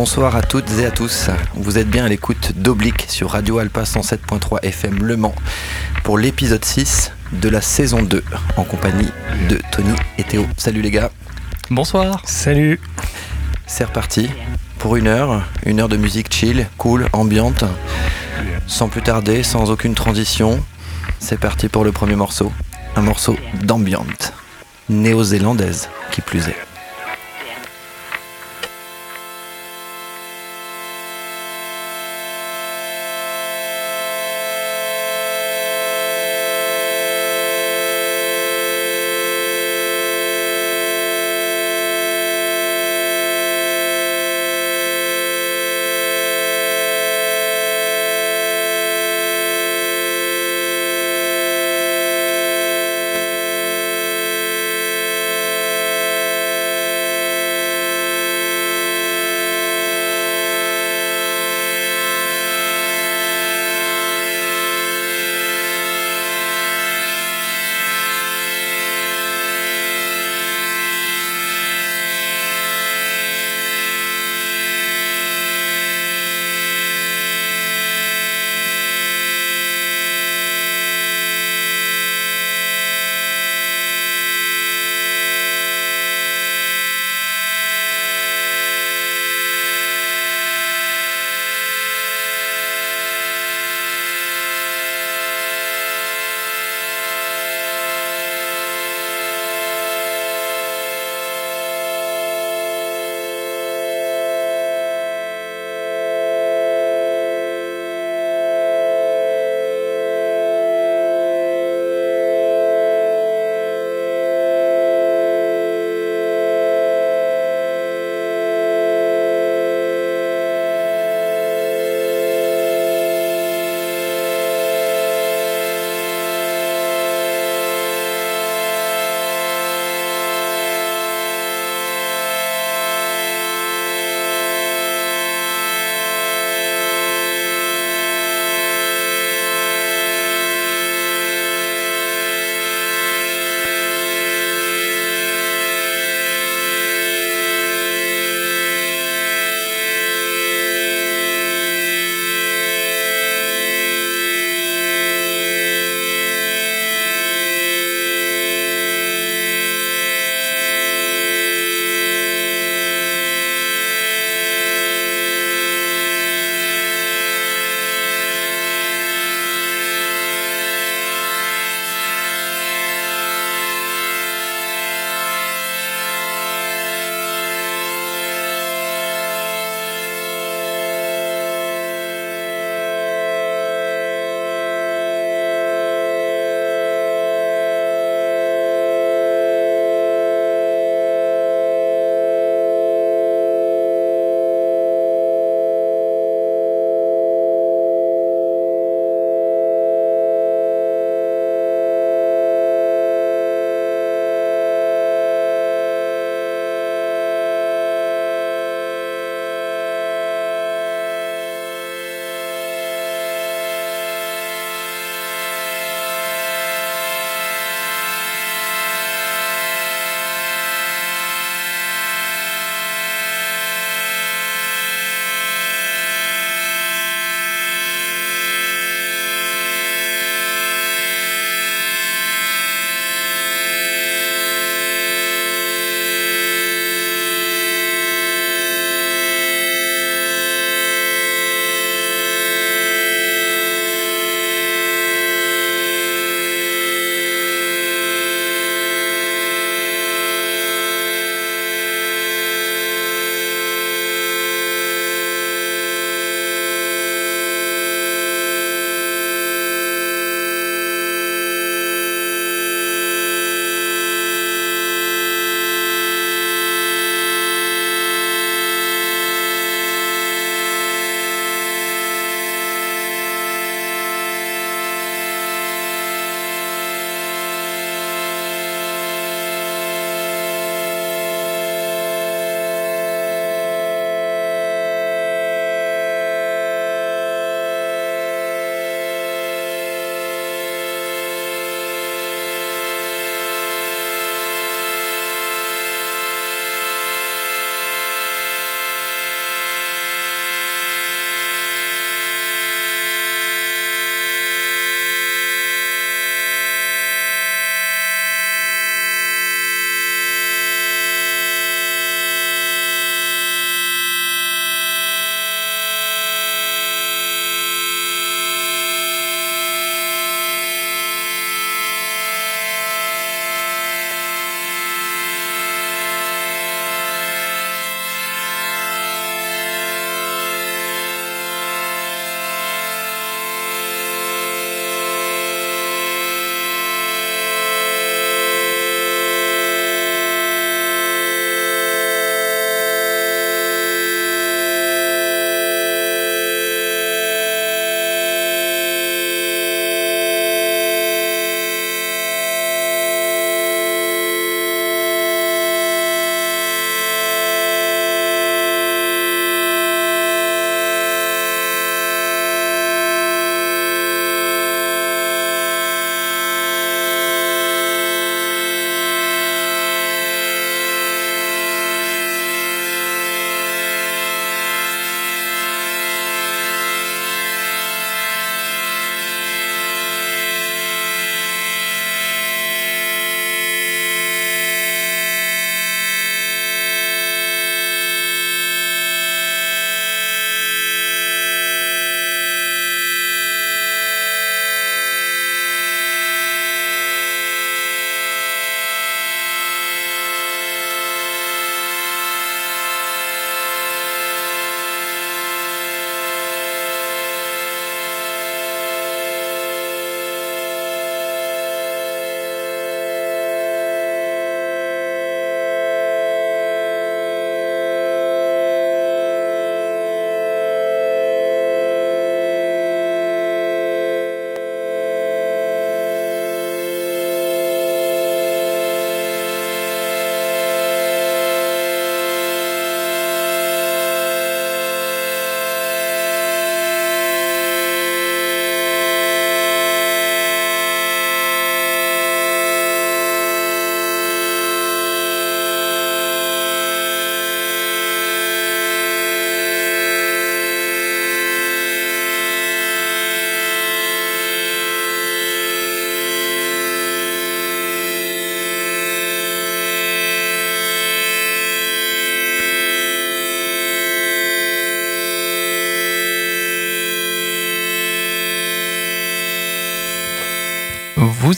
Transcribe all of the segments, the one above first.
Bonsoir à toutes et à tous. Vous êtes bien à l'écoute d'Oblique sur Radio Alpa 107.3 FM Le Mans pour l'épisode 6 de la saison 2 en compagnie de Tony et Théo. Salut les gars. Bonsoir. Salut. C'est reparti pour une heure, une heure de musique chill, cool, ambiante. Sans plus tarder, sans aucune transition, c'est parti pour le premier morceau. Un morceau d'ambiante, néo-zélandaise qui plus est.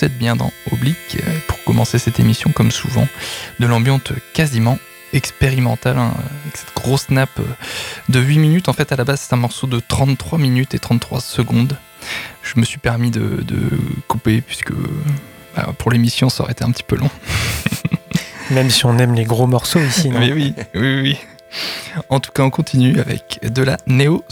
vous êtes bien dans Oblique pour commencer cette émission comme souvent, de l'ambiance quasiment expérimentale, hein, avec cette grosse nappe de 8 minutes. En fait, à la base, c'est un morceau de 33 minutes et 33 secondes. Je me suis permis de, couper puisque bah, pour l'émission, ça aurait été un petit peu long. Même si on aime les gros morceaux ici, non? Oui, oui, oui, oui. En tout cas, on continue avec de la Neo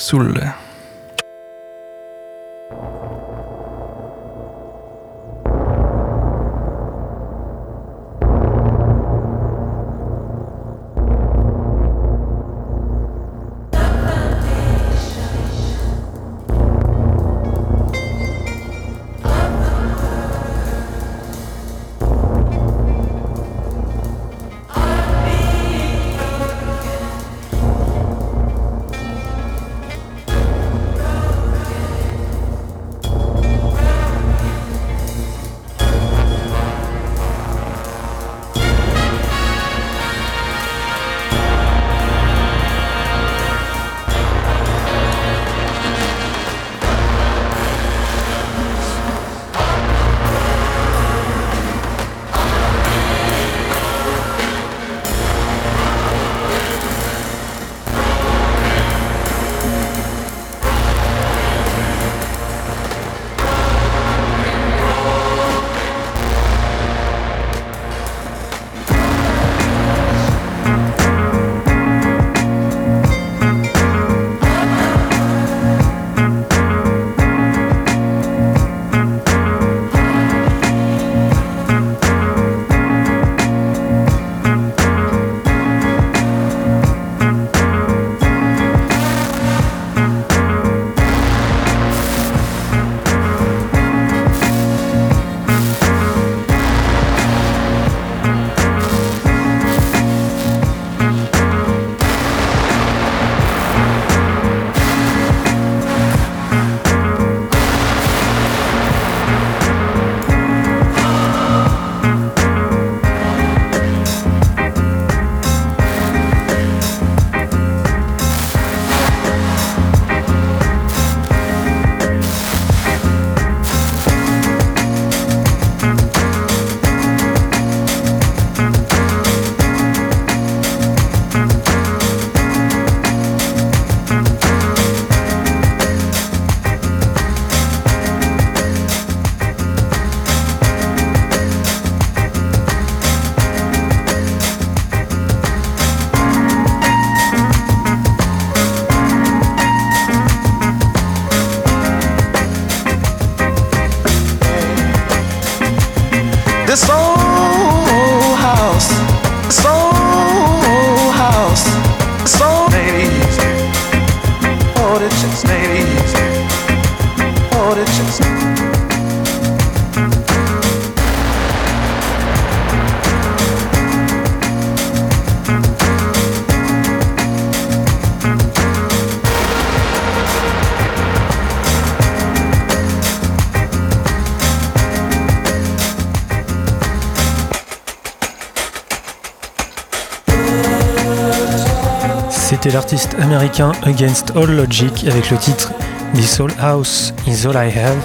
L'artiste américain Against All Logic avec le titre This All House Is All I Have,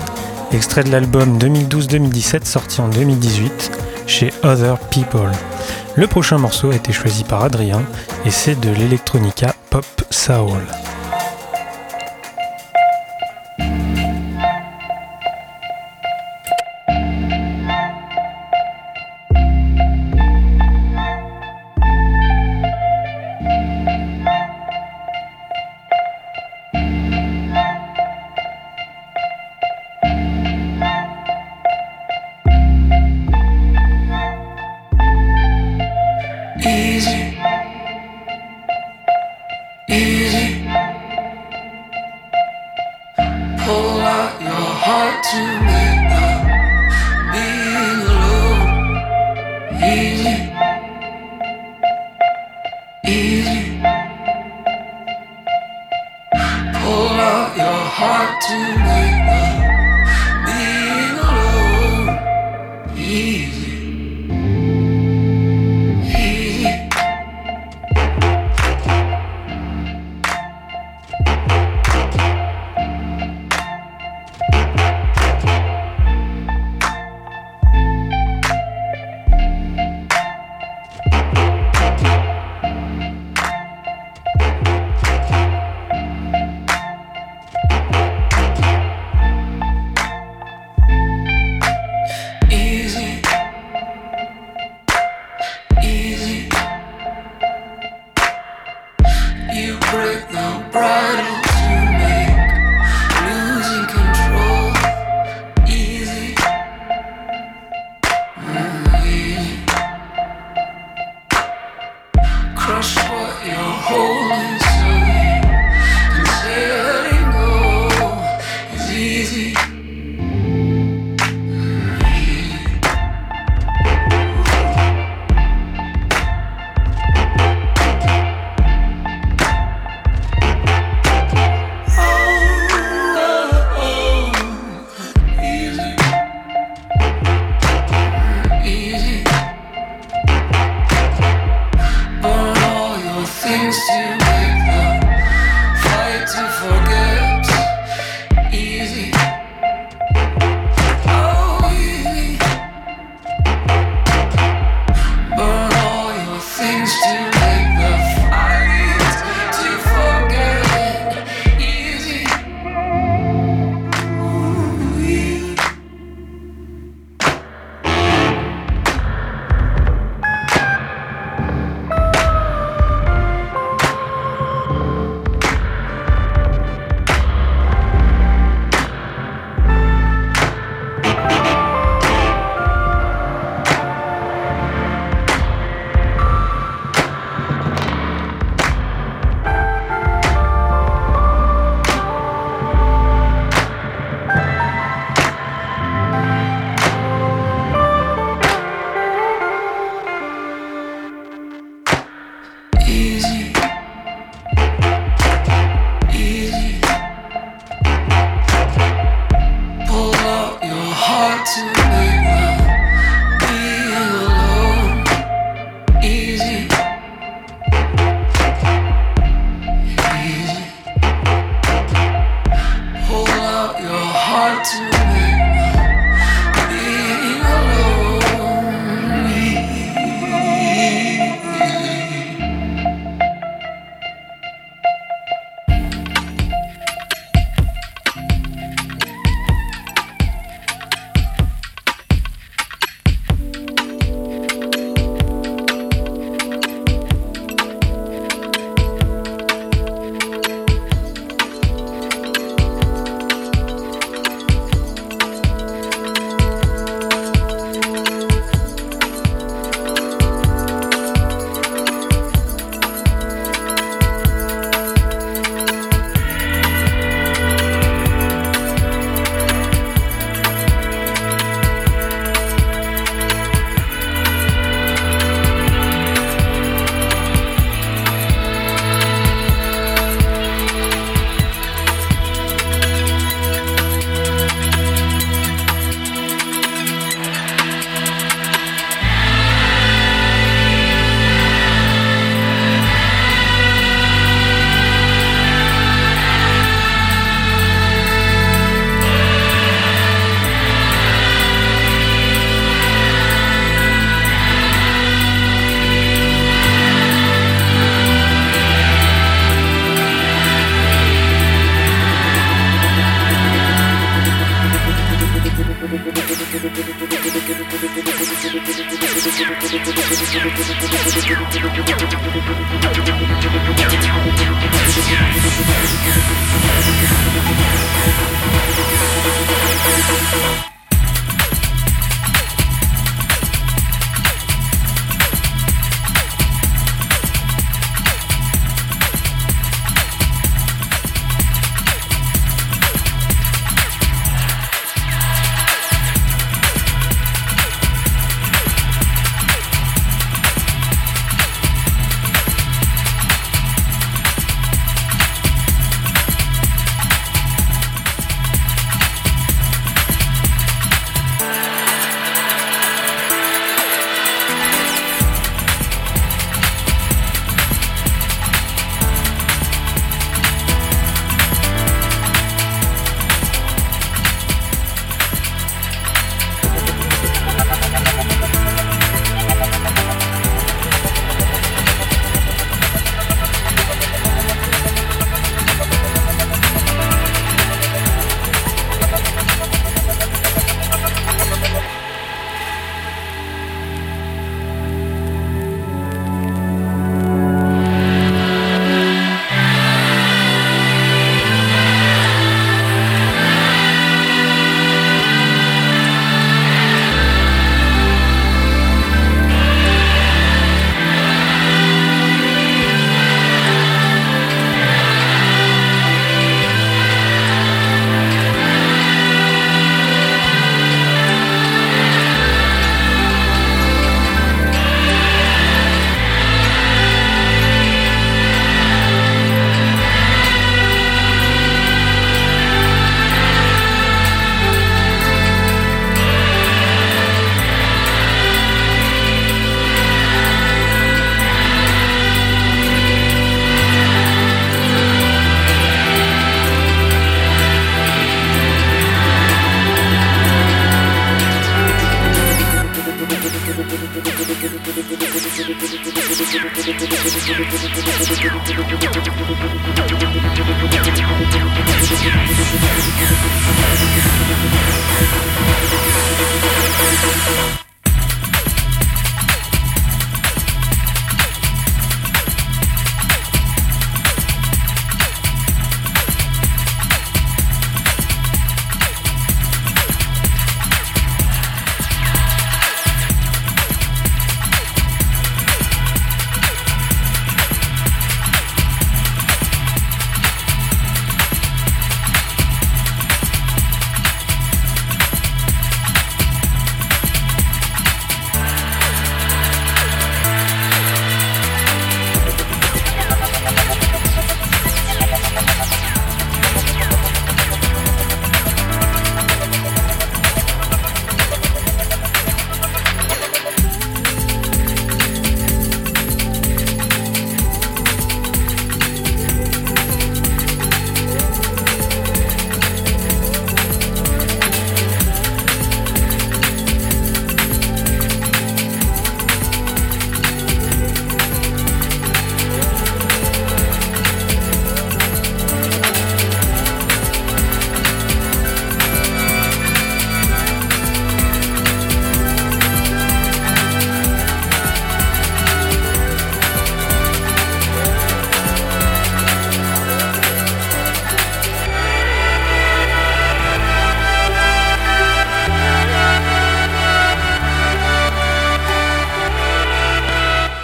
extrait de l'album 2012-2017 sorti en 2018 chez Other People. Le prochain morceau a été choisi par Adrien et c'est de l'electronica pop soul.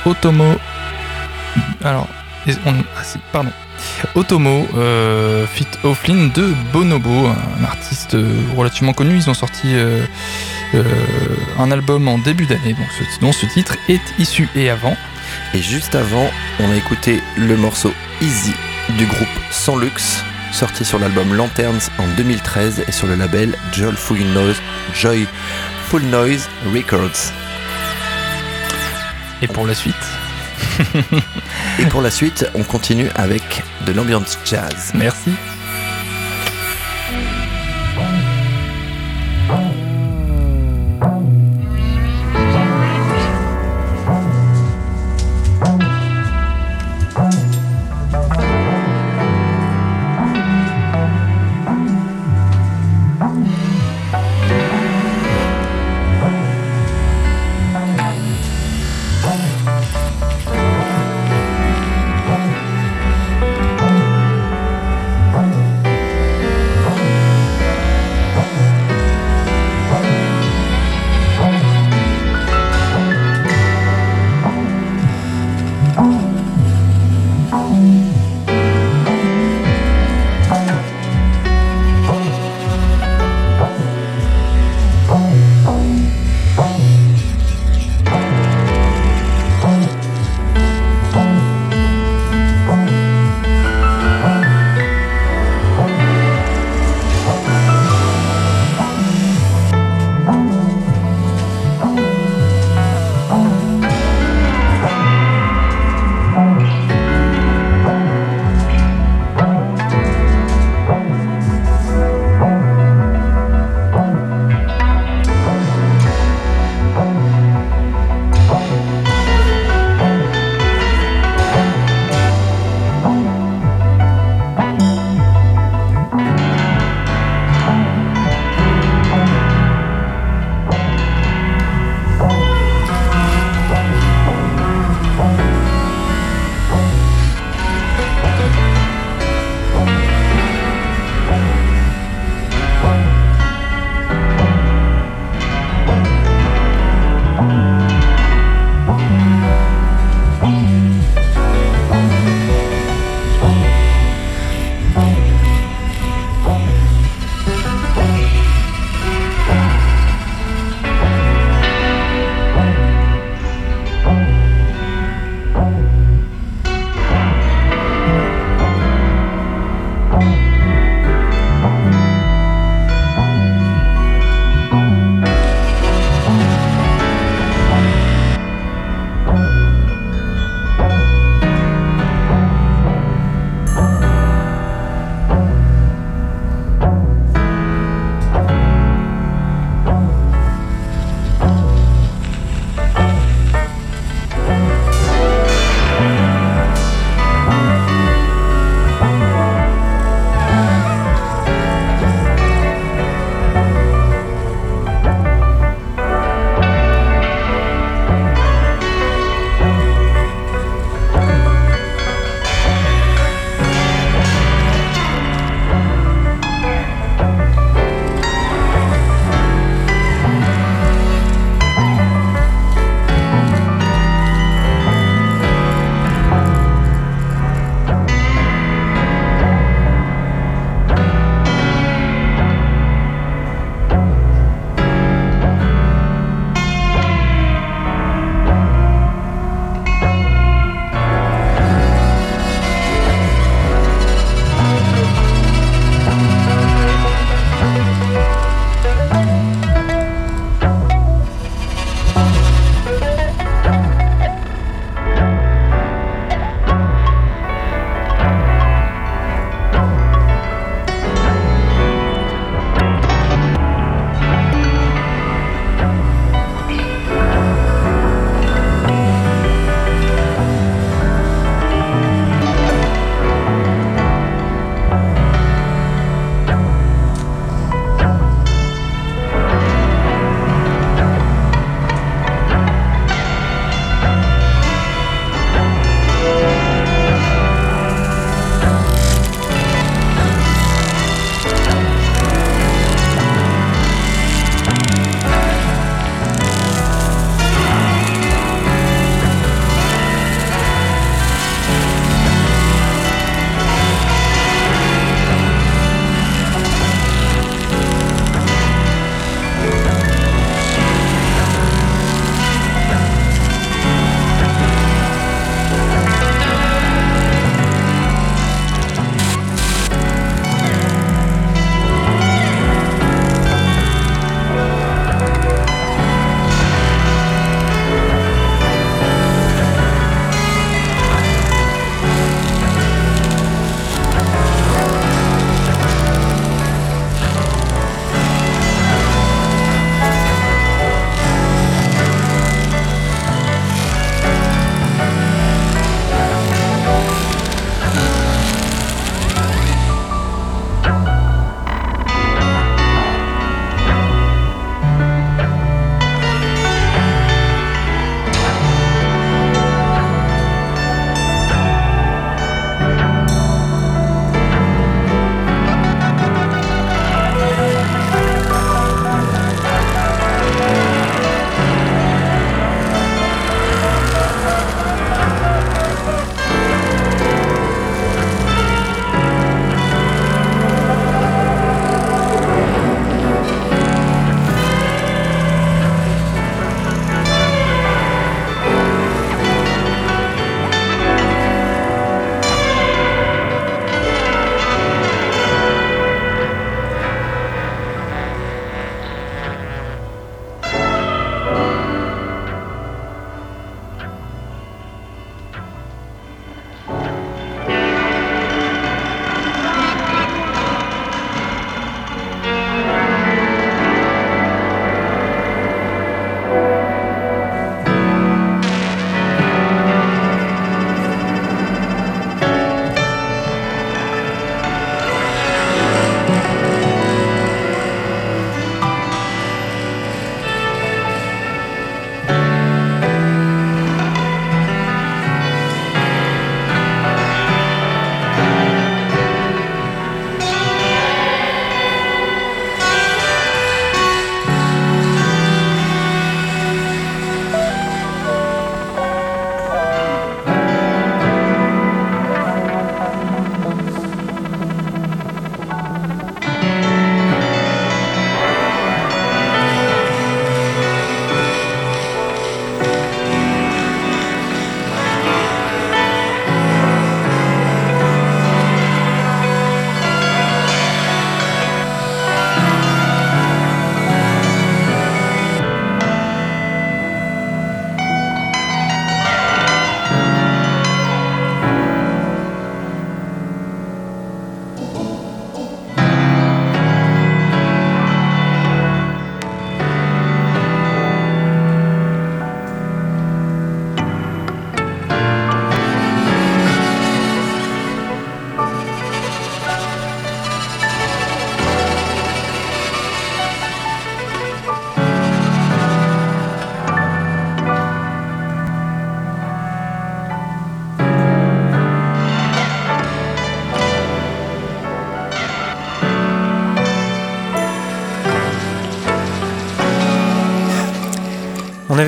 Otomo. Alors, ah. Otomo, euh, Fit Offline de Bonobo, un artiste euh, relativement connu. Ils ont sorti euh, un album en début d'année dont ce, titre est issu et avant. Et juste avant, on a écouté le morceau Easy du groupe Sans sorti sur l'album Lanterns en 2013 et sur le label Joyful Noise, Joyful Noise Records. Et pour la suite Et pour la suite, on continue avec de l'ambiance jazz. Merci.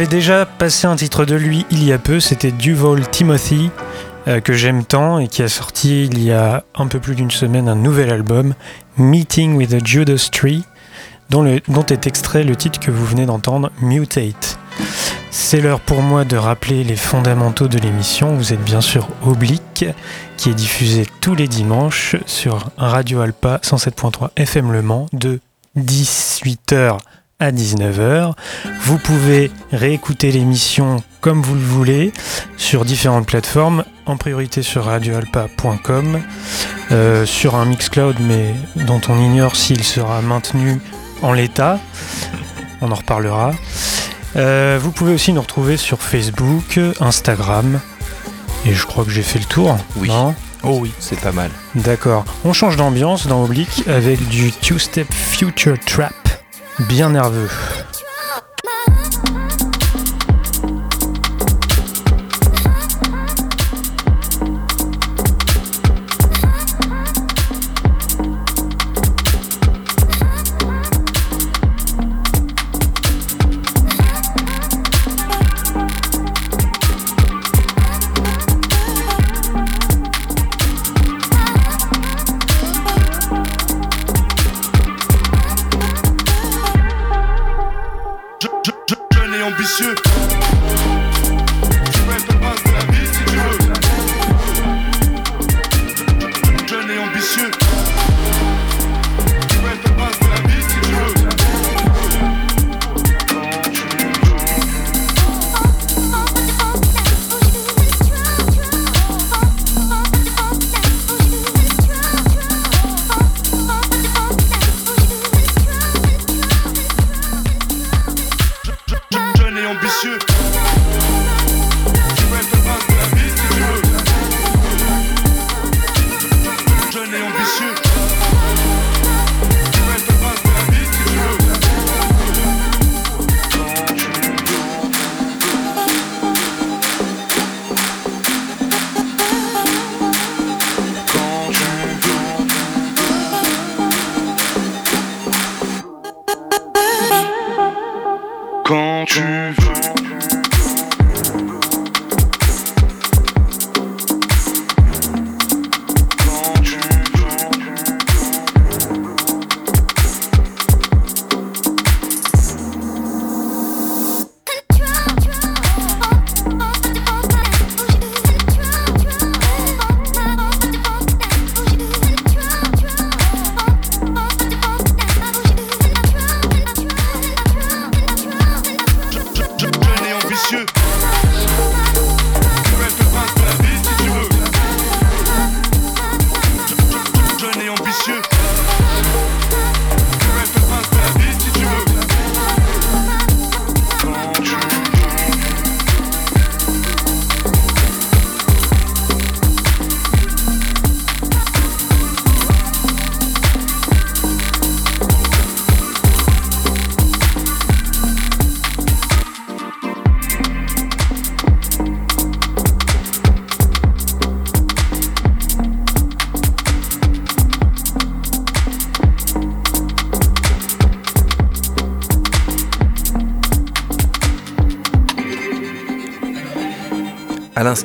Avait déjà passé un titre de lui il y a peu, c'était Duval Timothy, euh, que j'aime tant et qui a sorti il y a un peu plus d'une semaine un nouvel album, Meeting with the Judas Tree, dont, est extrait le titre que vous venez d'entendre, Mutate. C'est l'heure pour moi de rappeler les fondamentaux de l'émission. Vous êtes bien sûr Oblique, qui est diffusé tous les dimanches sur Radio Alpa 107.3 FM Le Mans de 18h à 19h. Vous pouvez réécouter l'émission comme vous le voulez sur différentes plateformes, en priorité sur radioalpa.com, euh, sur un Mixcloud mais dont on ignore s'il sera maintenu en l'état. On en reparlera. Euh, vous pouvez aussi nous retrouver sur Facebook, Instagram. Et je crois que j'ai fait le tour. Oui. Non? Oh oui, c'est pas mal. D'accord. On change d'ambiance dans Oblique avec du Two-Step Future Trap bien nerveux.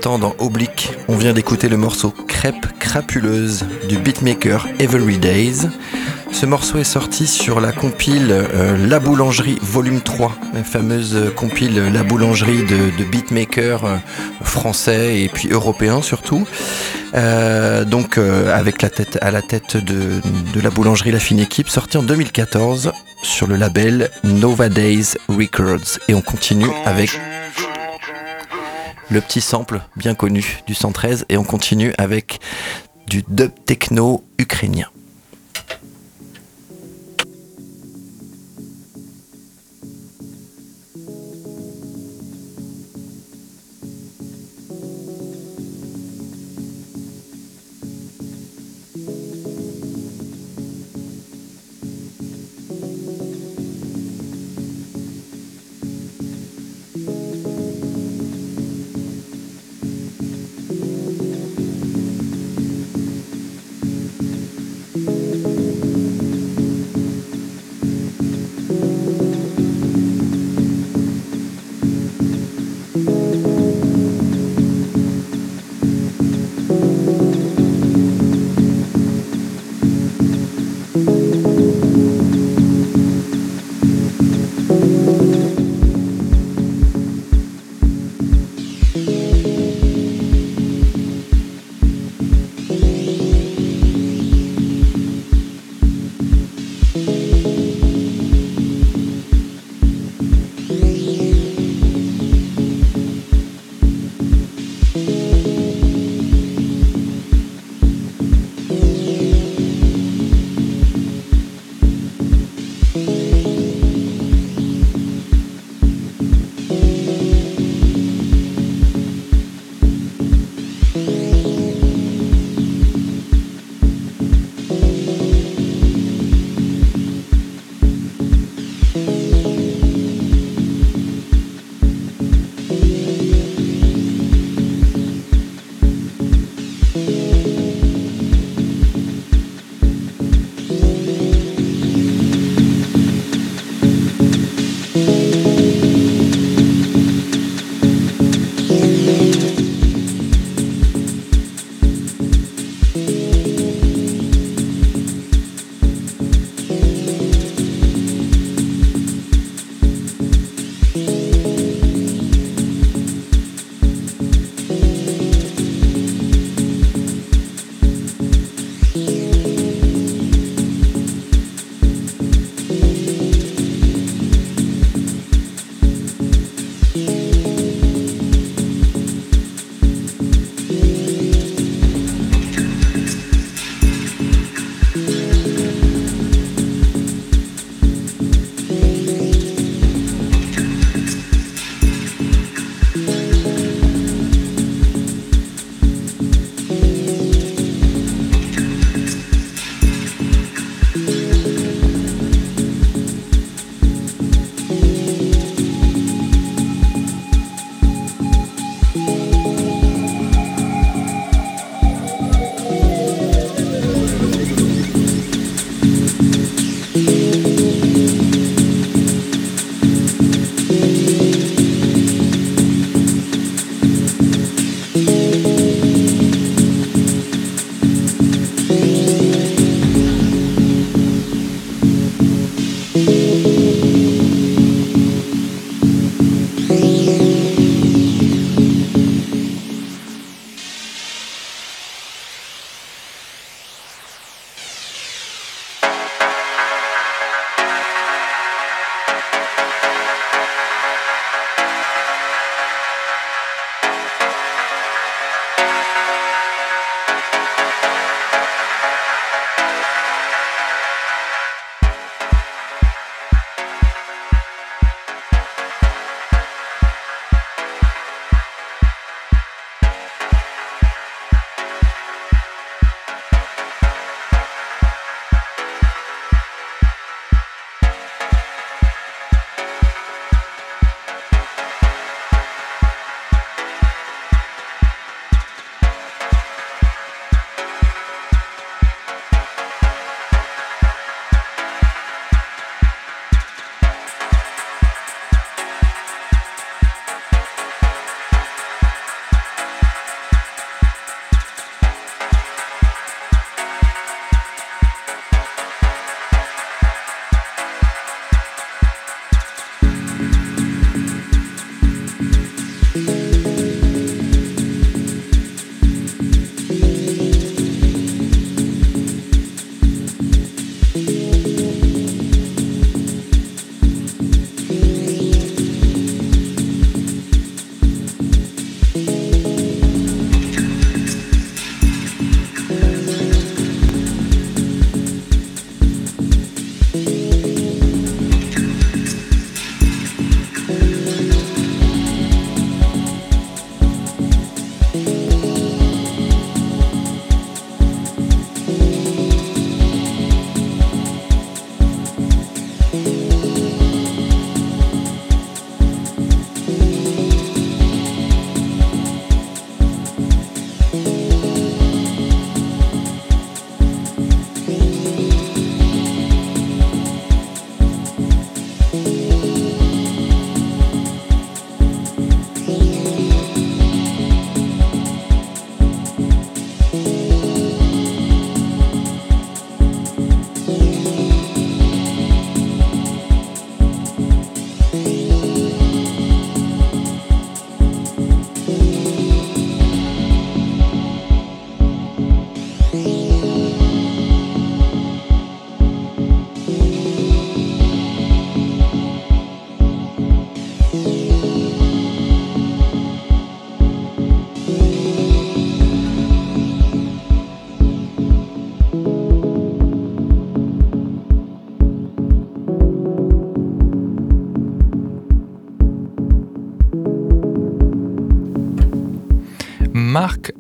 L'instant, dans Oblique, on vient d'écouter le morceau Crêpe crapuleuse du beatmaker Every Days. Ce morceau est sorti sur la compile euh, La Boulangerie Volume 3, la fameuse compile La Boulangerie de, beatmakers euh, français et puis européens surtout. Euh, donc avec la tête à la tête de, de, la boulangerie La Fine Équipe, sorti en 2014 sur le label Nova Days Records. Et on continue avec le petit sample bien connu du 113 et on continue avec du dub techno ukrainien.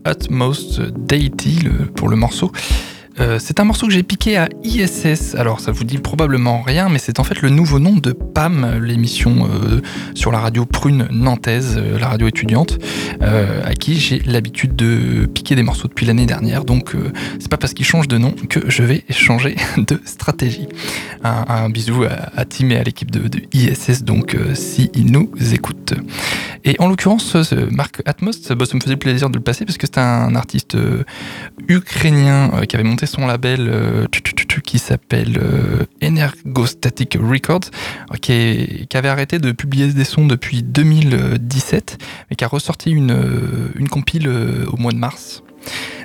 Utmost Deity pour le morceau. Euh, c'est un morceau que j'ai piqué à ISS. Alors ça vous dit probablement rien, mais c'est en fait le nouveau nom de PAM, l'émission euh, sur la radio Prune nantaise, euh, la radio étudiante, à qui j'ai l'habitude de piquer des morceaux depuis l'année dernière. Donc c'est pas parce qu'il change de nom que je vais changer de stratégie. Un, bisou à, Tim et à l'équipe de, ISS, donc si ils nous écoutent. Et en l'occurrence, Marc Atmos, ça, me faisait plaisir de le passer parce que c'est un artiste ukrainien qui avait monté label euh, qui s'appelle euh, Energostatic Records, qui, avait arrêté de publier des sons depuis 2017, mais qui a ressorti une, euh, une compile au mois de mars.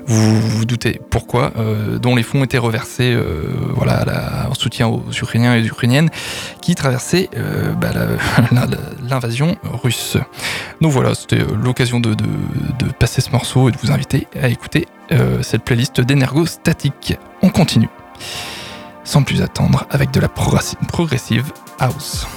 Vous vous doutez pourquoi, dont les fonds étaient reversés voilà, en soutien aux Ukrainiens et Ukrainiennes qui traversaient bah, l'invasion russe. Donc voilà, c'était l'occasion de, passer ce morceau et de vous inviter à écouter euh, cette playlist d'énergo statique. On continue. Sans plus attendre avec de la progressive house.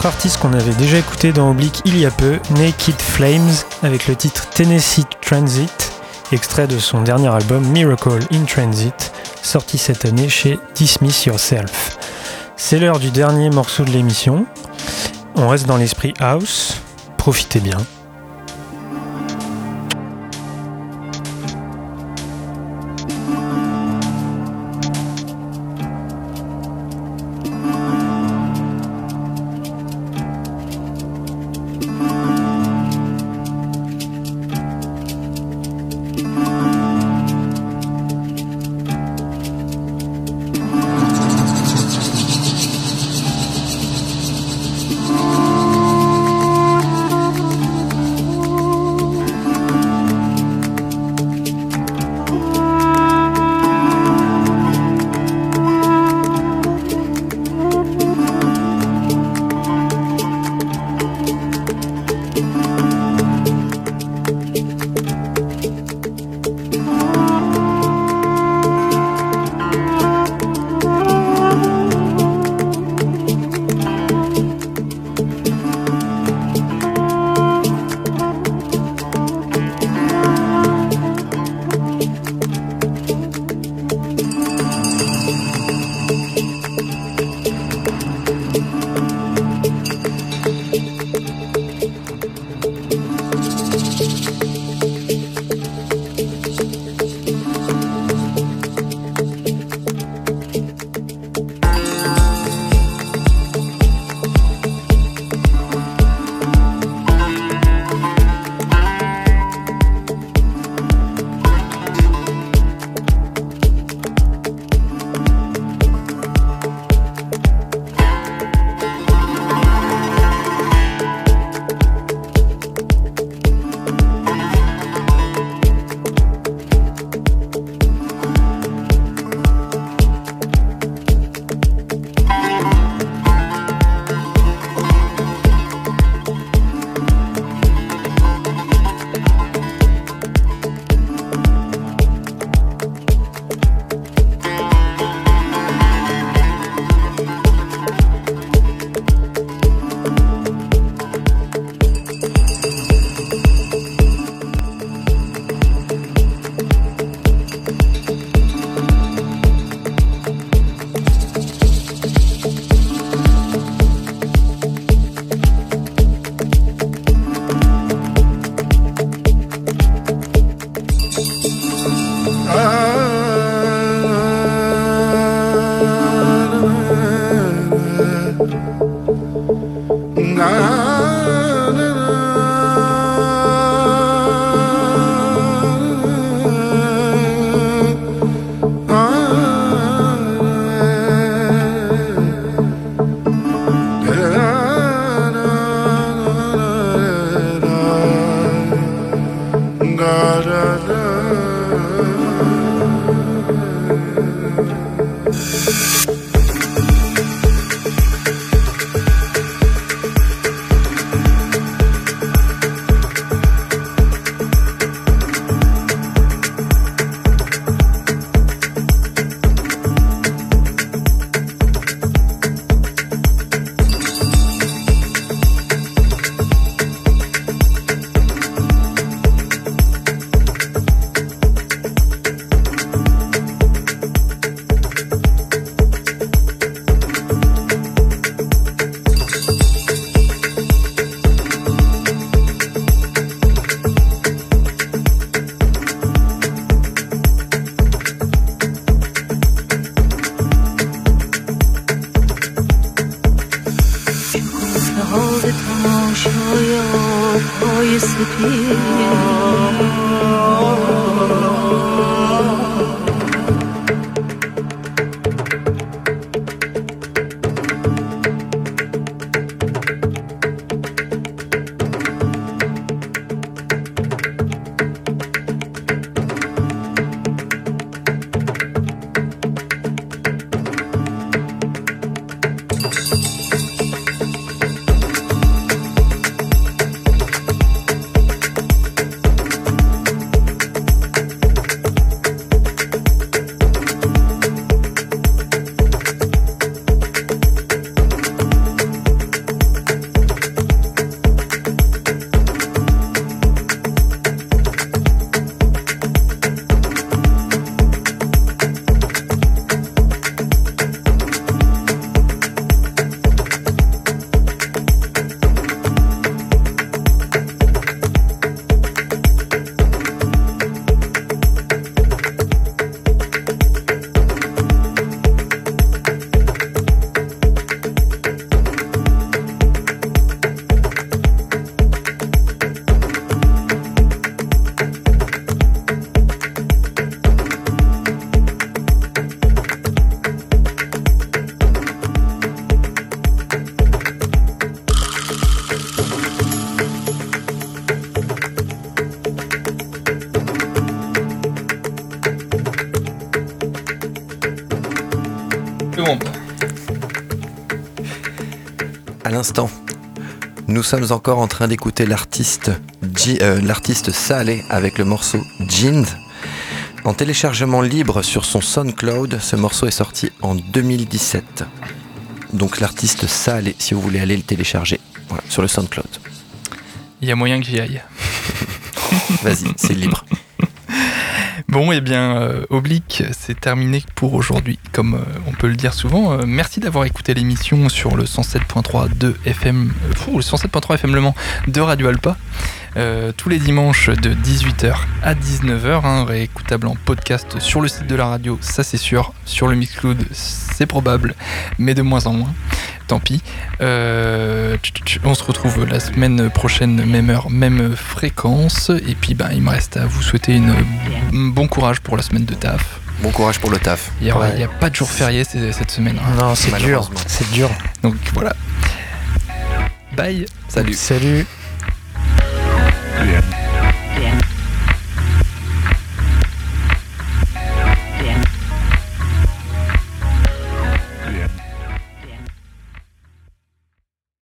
Autre artiste qu'on avait déjà écouté dans Oblique il y a peu, Naked Flames, avec le titre Tennessee Transit, extrait de son dernier album Miracle in Transit, sorti cette année chez Dismiss Yourself. C'est l'heure du dernier morceau de l'émission. On reste dans l'esprit house. Profitez bien. Nous sommes encore en train d'écouter l'artiste euh, l'artiste Saleh avec le morceau Jeans. En téléchargement libre sur son SoundCloud, ce morceau est sorti en 2017. Donc l'artiste Saleh, si vous voulez aller le télécharger sur le SoundCloud. Il y a moyen que j'y aille. Vas-y, c'est libre. Bon, et eh bien, euh, Oblique, c'est terminé pour aujourd'hui, comme euh, on peut le dire souvent. Euh, merci d'avoir écouté l'émission sur le 107.3 de FM, le 107.3 FM Le Mans de Radio Alpa. Tous les dimanches de 18h à 19h, hein, réécoutable en podcast sur le site de la radio, ça c'est sûr. Sur le Mixcloud, c'est probable, mais de moins en moins tant pis. Euh, on se retrouve la semaine prochaine, même heure, même fréquence. Et puis, ben, il me reste à vous souhaiter une, un bon courage pour la semaine de taf. Bon courage pour le taf. Il n'y a, pas de jour férié cette semaine. Hein. Non, c'est dur. C'est dur. Donc voilà. Bye. Salut. Salut.